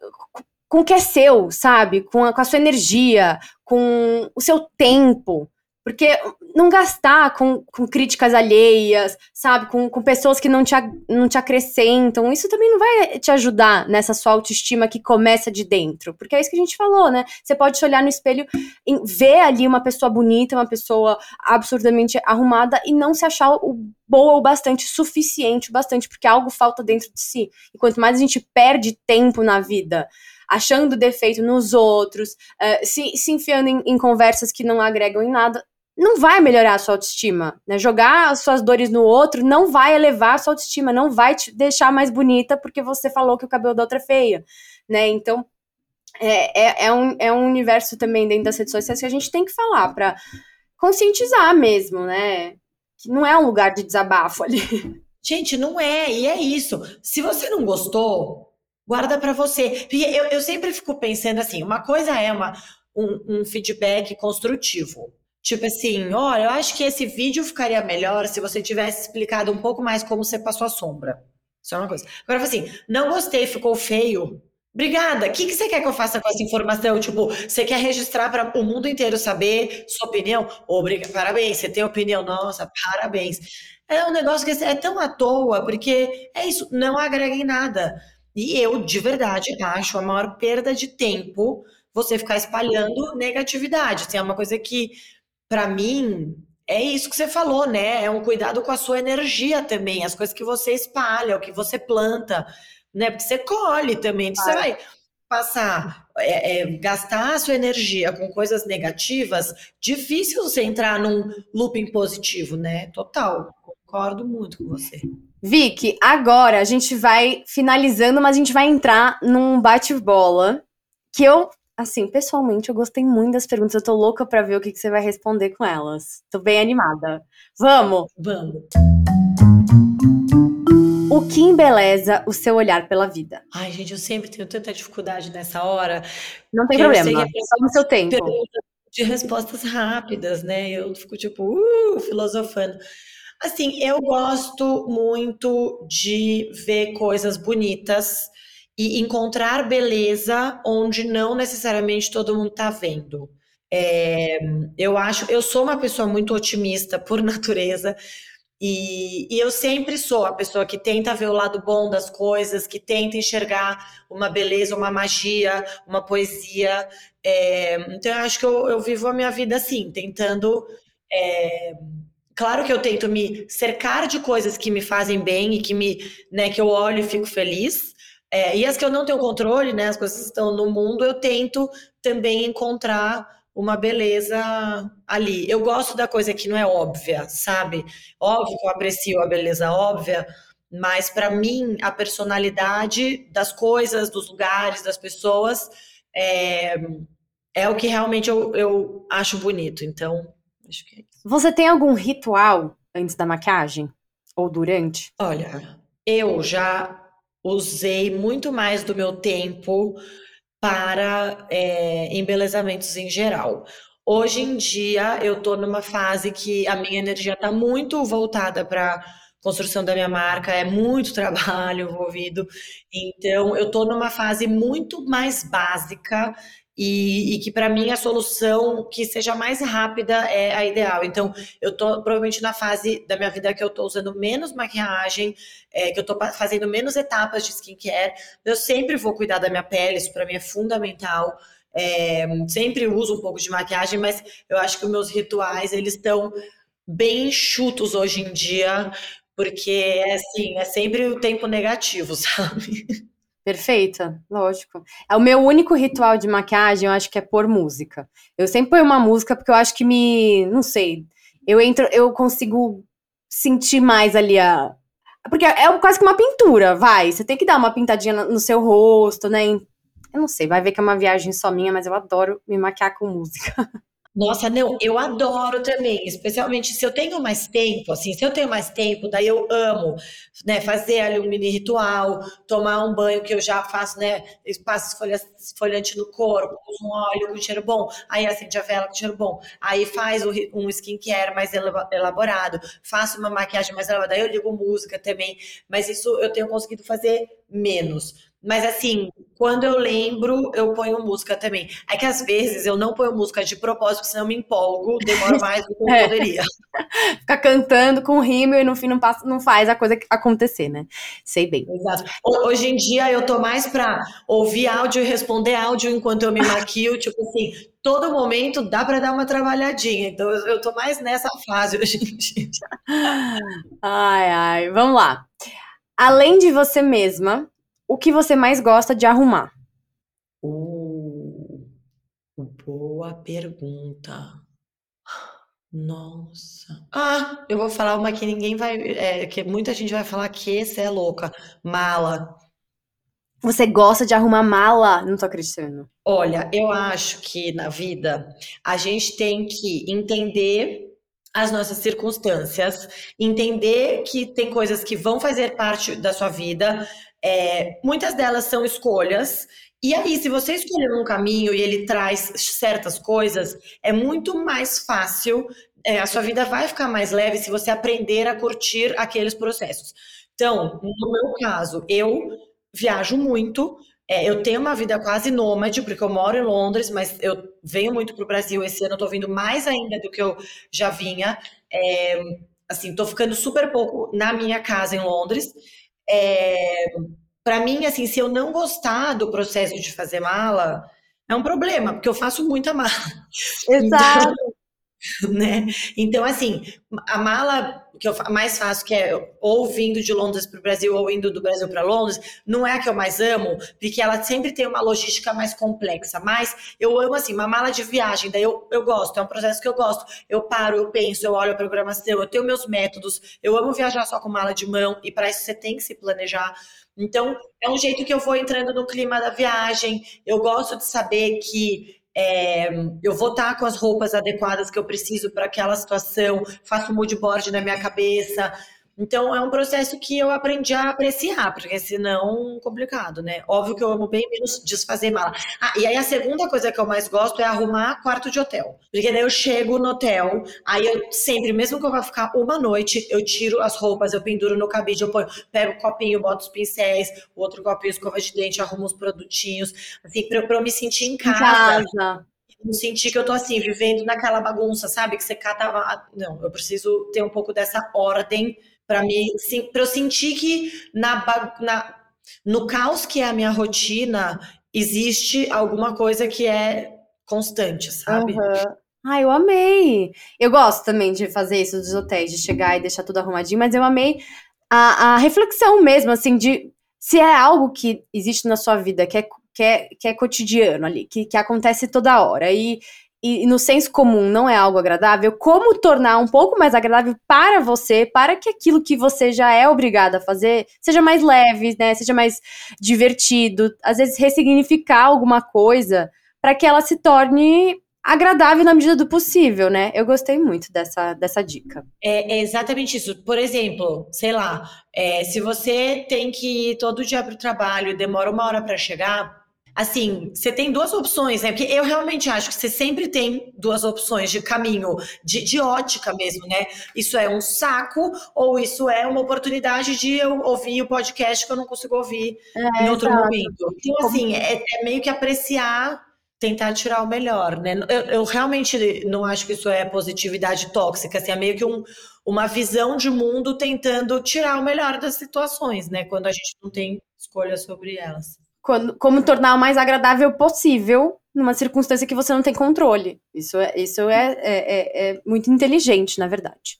com o que é seu, sabe? Com a, com a sua energia, com o seu tempo. Porque não gastar com, com críticas alheias, sabe? Com, com pessoas que não te, não te acrescentam, isso também não vai te ajudar nessa sua autoestima que começa de dentro. Porque é isso que a gente falou, né? Você pode se olhar no espelho ver ali uma pessoa bonita, uma pessoa absurdamente arrumada e não se achar o boa o bastante, suficiente o bastante, porque algo falta dentro de si. E quanto mais a gente perde tempo na vida achando defeito nos outros, uh, se, se enfiando em, em conversas que não agregam em nada, não vai melhorar a sua autoestima. Né? Jogar as suas dores no outro não vai elevar a sua autoestima, não vai te deixar mais bonita porque você falou que o cabelo da outra é feia. Né? Então, é, é, é, um, é um universo também dentro das redes sociais que a gente tem que falar para conscientizar mesmo, né? Que não é um lugar de desabafo ali. Gente, não é, e é isso. Se você não gostou, guarda para você. Eu, eu sempre fico pensando assim: uma coisa é uma, um, um feedback construtivo. Tipo assim, olha, eu acho que esse vídeo ficaria melhor se você tivesse explicado um pouco mais como você passou a sombra. Isso é uma coisa. Agora, assim, não gostei, ficou feio. Obrigada. O que, que você quer que eu faça com essa informação? Tipo, você quer registrar para o mundo inteiro saber sua opinião? Obrigada. Parabéns, você tem opinião. Nossa, parabéns. É um negócio que é tão à toa, porque é isso, não agrega em nada. E eu, de verdade, acho a maior perda de tempo você ficar espalhando negatividade. Tem assim, é uma coisa que para mim, é isso que você falou, né? É um cuidado com a sua energia também, as coisas que você espalha, o que você planta, né? Porque você colhe também. Você vai passar, é, é, gastar a sua energia com coisas negativas, difícil você entrar num looping positivo, né? Total. Concordo muito com você. Vicky, agora a gente vai finalizando, mas a gente vai entrar num bate-bola que eu Assim, pessoalmente, eu gostei muito das perguntas. Eu tô louca pra ver o que, que você vai responder com elas. Tô bem animada. Vamos? Vamos. O que embeleza o seu olhar pela vida? Ai, gente, eu sempre tenho tanta dificuldade nessa hora. Não tem problema, é só no seu tempo. De respostas rápidas, né? Eu fico tipo, uh, filosofando. Assim, eu gosto muito de ver coisas bonitas e encontrar beleza onde não necessariamente todo mundo está vendo. É, eu acho, eu sou uma pessoa muito otimista por *laughs* natureza. E, e, eu sempre sou a pessoa que tenta ver o lado bom das coisas, que tenta enxergar uma beleza, uma magia, uma poesia. É, então eu acho que eu, eu, vivo a minha vida assim, tentando. É, claro que eu tento me cercar de coisas que me fazem bem e que me, né, que eu olho e fico feliz. É, e as que eu não tenho controle, né, as coisas que estão no mundo, eu tento também encontrar uma beleza ali. Eu gosto da coisa que não é óbvia, sabe? Óbvio que eu aprecio a beleza óbvia, mas para mim a personalidade das coisas, dos lugares, das pessoas é, é o que realmente eu, eu acho bonito. Então, acho que é isso. Você tem algum ritual antes da maquiagem? Ou durante? Olha, eu já usei muito mais do meu tempo para é, embelezamentos em geral. Hoje em dia, eu estou numa fase que a minha energia está muito voltada para construção da minha marca, é muito *laughs* trabalho envolvido. Então, eu estou numa fase muito mais básica e, e que para mim a solução que seja mais rápida é a ideal. Então, eu tô provavelmente na fase da minha vida que eu tô usando menos maquiagem, é, que eu tô fazendo menos etapas de skincare. Eu sempre vou cuidar da minha pele, isso para mim é fundamental. É, sempre uso um pouco de maquiagem, mas eu acho que os meus rituais eles estão bem enxutos hoje em dia, porque é assim, é sempre o tempo negativo, *laughs* sabe? Perfeita, lógico. É o meu único ritual de maquiagem, eu acho que é pôr música. Eu sempre ponho uma música porque eu acho que me, não sei, eu entro, eu consigo sentir mais ali a porque é quase que uma pintura, vai. Você tem que dar uma pintadinha no seu rosto, né? Eu não sei, vai ver que é uma viagem só minha, mas eu adoro me maquiar com música. *laughs* Nossa, não, eu adoro também, especialmente se eu tenho mais tempo, assim, se eu tenho mais tempo, daí eu amo, né, fazer ali um mini ritual, tomar um banho que eu já faço, né, passo esfoliante no corpo, uso um óleo com cheiro bom, aí acende a vela com cheiro bom, aí faz um skincare mais elaborado, faço uma maquiagem mais elaborada, aí eu ligo música também, mas isso eu tenho conseguido fazer menos. Mas assim, quando eu lembro, eu ponho música também. É que às vezes eu não ponho música de propósito, senão eu me empolgo, demora mais do que eu *laughs* é. poderia. *laughs* Ficar cantando com rímel e no fim não, passa, não faz a coisa acontecer, né? Sei bem. Exato. Hoje em dia eu tô mais pra ouvir áudio e responder áudio enquanto eu me maquio, tipo assim, todo momento dá para dar uma trabalhadinha. Então eu tô mais nessa fase hoje em dia. *laughs* Ai, ai, vamos lá. Além de você mesma, o que você mais gosta de arrumar? Uh, boa pergunta. Nossa. Ah, eu vou falar uma que ninguém vai. É, que muita gente vai falar que você é louca. Mala. Você gosta de arrumar mala? Não tô acreditando. Olha, eu acho que na vida a gente tem que entender as nossas circunstâncias, entender que tem coisas que vão fazer parte da sua vida, é, muitas delas são escolhas. E aí, se você escolher um caminho e ele traz certas coisas, é muito mais fácil, é, a sua vida vai ficar mais leve se você aprender a curtir aqueles processos. Então, no meu caso, eu viajo muito, é, eu tenho uma vida quase nômade, porque eu moro em Londres, mas eu venho muito para o Brasil. Esse ano eu estou vindo mais ainda do que eu já vinha. É, assim, estou ficando super pouco na minha casa em Londres. É, para mim, assim, se eu não gostar do processo de fazer mala, é um problema, porque eu faço muita mala. *laughs* Exato. *laughs* Né? Então, assim, a mala que eu mais faço, que é ou vindo de Londres para o Brasil ou indo do Brasil para Londres, não é a que eu mais amo, porque ela sempre tem uma logística mais complexa. Mas eu amo, assim, uma mala de viagem, daí eu, eu gosto, é um processo que eu gosto. Eu paro, eu penso, eu olho a programação, eu tenho meus métodos, eu amo viajar só com mala de mão, e para isso você tem que se planejar. Então, é um jeito que eu vou entrando no clima da viagem. Eu gosto de saber que é, eu vou estar com as roupas adequadas que eu preciso para aquela situação, faço mood board na minha cabeça, então é um processo que eu aprendi a apreciar, porque senão complicado, né? Óbvio que eu amo bem menos desfazer mala. Ah, e aí a segunda coisa que eu mais gosto é arrumar quarto de hotel. Porque daí eu chego no hotel, aí eu sempre, mesmo que eu vá ficar uma noite, eu tiro as roupas, eu penduro no cabide, eu ponho, pego o copinho, boto os pincéis, o outro copinho, escova de dente, arrumo os produtinhos, assim, pra, pra eu me sentir em casa. Em casa não sentir que eu tô assim, vivendo naquela bagunça, sabe? Que você cata. Não, eu preciso ter um pouco dessa ordem para mim, para eu sentir que na, na, no caos que é a minha rotina existe alguma coisa que é constante, sabe? Uhum. Ah, eu amei! Eu gosto também de fazer isso dos hotéis, de chegar e deixar tudo arrumadinho, mas eu amei a, a reflexão mesmo, assim, de se é algo que existe na sua vida, que é, que é, que é cotidiano ali, que, que acontece toda hora, e e no senso comum não é algo agradável, como tornar um pouco mais agradável para você, para que aquilo que você já é obrigado a fazer seja mais leve, né? Seja mais divertido. Às vezes ressignificar alguma coisa para que ela se torne agradável na medida do possível, né? Eu gostei muito dessa, dessa dica. É, é exatamente isso. Por exemplo, sei lá, é, se você tem que ir todo dia para o trabalho e demora uma hora para chegar, Assim, você tem duas opções, né? Porque eu realmente acho que você sempre tem duas opções de caminho, de, de ótica mesmo, né? Isso é um saco ou isso é uma oportunidade de eu ouvir o podcast que eu não consigo ouvir é, em outro exato. momento. Então, assim, é, é, meio que apreciar, tentar tirar o melhor, né? Eu, eu, realmente não acho que isso é positividade tóxica, assim, é meio que um, uma visão de mundo tentando tirar o melhor das situações, né? Quando a gente não tem escolha sobre elas quando, como tornar o mais agradável possível numa circunstância que você não tem controle. Isso é, isso é, é, é, é muito inteligente, na verdade.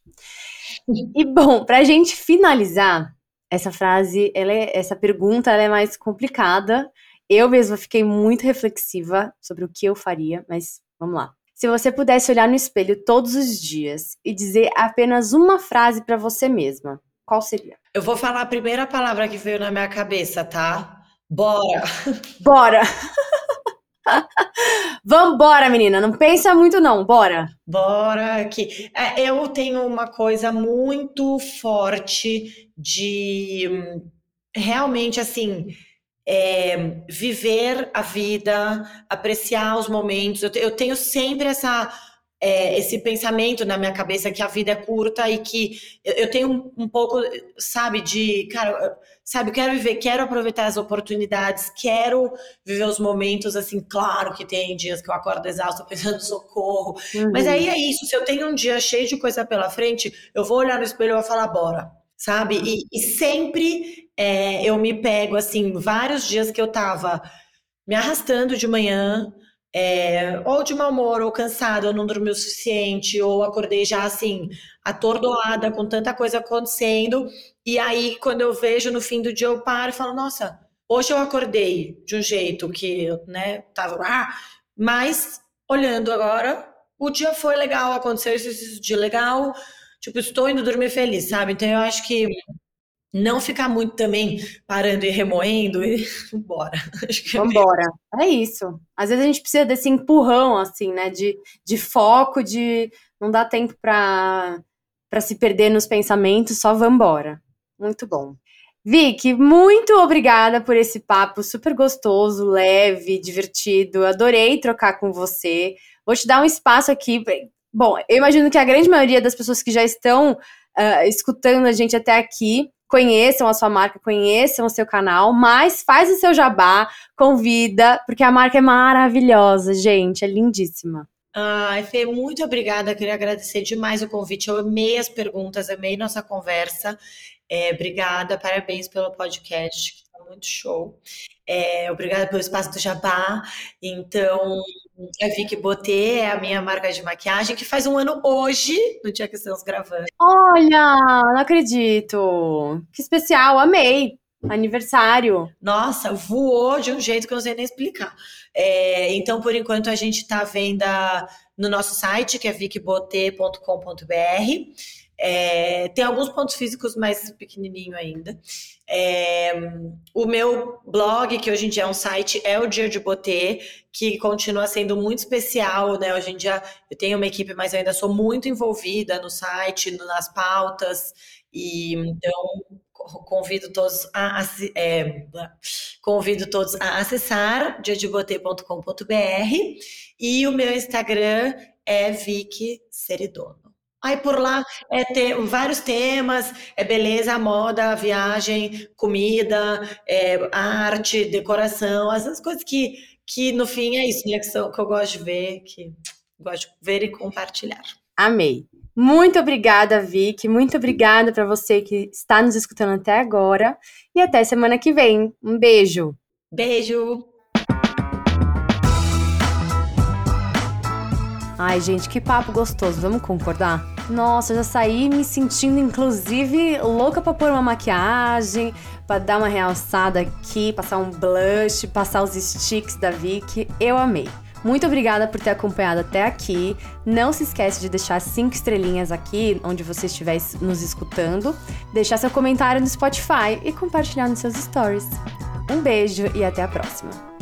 E bom, para a gente finalizar, essa frase, é, essa pergunta é mais complicada. Eu mesma fiquei muito reflexiva sobre o que eu faria, mas vamos lá. Se você pudesse olhar no espelho todos os dias e dizer apenas uma frase para você mesma, qual seria? Eu vou falar a primeira palavra que veio na minha cabeça, tá? Bora! Bora! *laughs* Vambora, menina. Não pensa muito, não. Bora. Bora que é, eu tenho uma coisa muito forte de realmente assim é, viver a vida, apreciar os momentos. Eu, eu tenho sempre essa é, esse pensamento na minha cabeça que a vida é curta e que eu, eu tenho um, um, pouco, sabe, de, cara, sabe, eu quero viver, quero aproveitar as oportunidades, quero viver os momentos, assim, claro que tem dias que eu acordo exausto *laughs* pensando socorro, uhum. mas aí é isso, se eu tenho um dia cheio de coisa pela frente, eu vou olhar no espelho e vou falar, bora, sabe, e, e sempre é, eu me pego, assim, vários dias que eu tava me arrastando de manhã, é, ou de mau humor, ou cansada, ou não dormi o suficiente, ou acordei já assim, atordoada, com tanta coisa acontecendo. E aí, quando eu vejo no fim do dia, eu paro e falo, nossa, hoje eu acordei de um jeito que, né, tava. Ah, mas, olhando agora, o dia foi legal, aconteceu isso, dia legal. Tipo, estou indo dormir feliz, sabe? Então eu acho que não ficar muito também parando e remoendo e *laughs* bora. É Vambora. É isso. Às vezes a gente precisa desse empurrão, assim, né? De, de foco, de não dá tempo para para se perder nos pensamentos, só vambora. Muito bom. Vicky, muito obrigada por esse papo super gostoso, leve, divertido. Adorei trocar com você. Vou te dar um espaço aqui. Bom, eu imagino que a grande maioria das pessoas que já estão uh, escutando a gente até aqui conheçam a sua marca, conheçam o seu canal, mas faz o seu jabá, convida, porque a marca é maravilhosa, gente, é lindíssima. Ai, Fê, muito obrigada. Queria agradecer demais o convite. Eu amei as perguntas, amei nossa conversa. É, obrigada, parabéns pelo podcast, que tá muito show. É, obrigada pelo espaço do Jabá. Então, a Vicky Botê é a minha marca de maquiagem, que faz um ano hoje, no dia que estamos gravando. Olha, não acredito. Que especial, amei. Aniversário. Nossa, voou de um jeito que eu não sei nem explicar. É, então, por enquanto, a gente está vendo no nosso site, que é vicbote.com.br. É, tem alguns pontos físicos mais pequenininho ainda. É, o meu blog, que hoje em dia é um site, é o Dia de Botê, que continua sendo muito especial, né? Hoje em dia eu tenho uma equipe, mas eu ainda sou muito envolvida no site, nas pautas, e então convido todos a, é, convido todos a acessar diadebotê.com.br e o meu Instagram é Vicky Seridono. Aí por lá é ter vários temas, é beleza, moda, viagem, comida, é, arte, decoração, essas coisas que, que no fim é isso, né? Que, são, que eu gosto de ver, que gosto de ver e compartilhar. Amei. Muito obrigada, Vicky. Muito obrigada para você que está nos escutando até agora. E até semana que vem. Um beijo. Beijo. Ai, gente, que papo gostoso. Vamos concordar? Nossa, já saí me sentindo, inclusive, louca pra pôr uma maquiagem, pra dar uma realçada aqui, passar um blush, passar os sticks da Vicky. Eu amei. Muito obrigada por ter acompanhado até aqui. Não se esquece de deixar cinco estrelinhas aqui, onde você estiver nos escutando, deixar seu comentário no Spotify e compartilhar nos seus stories. Um beijo e até a próxima!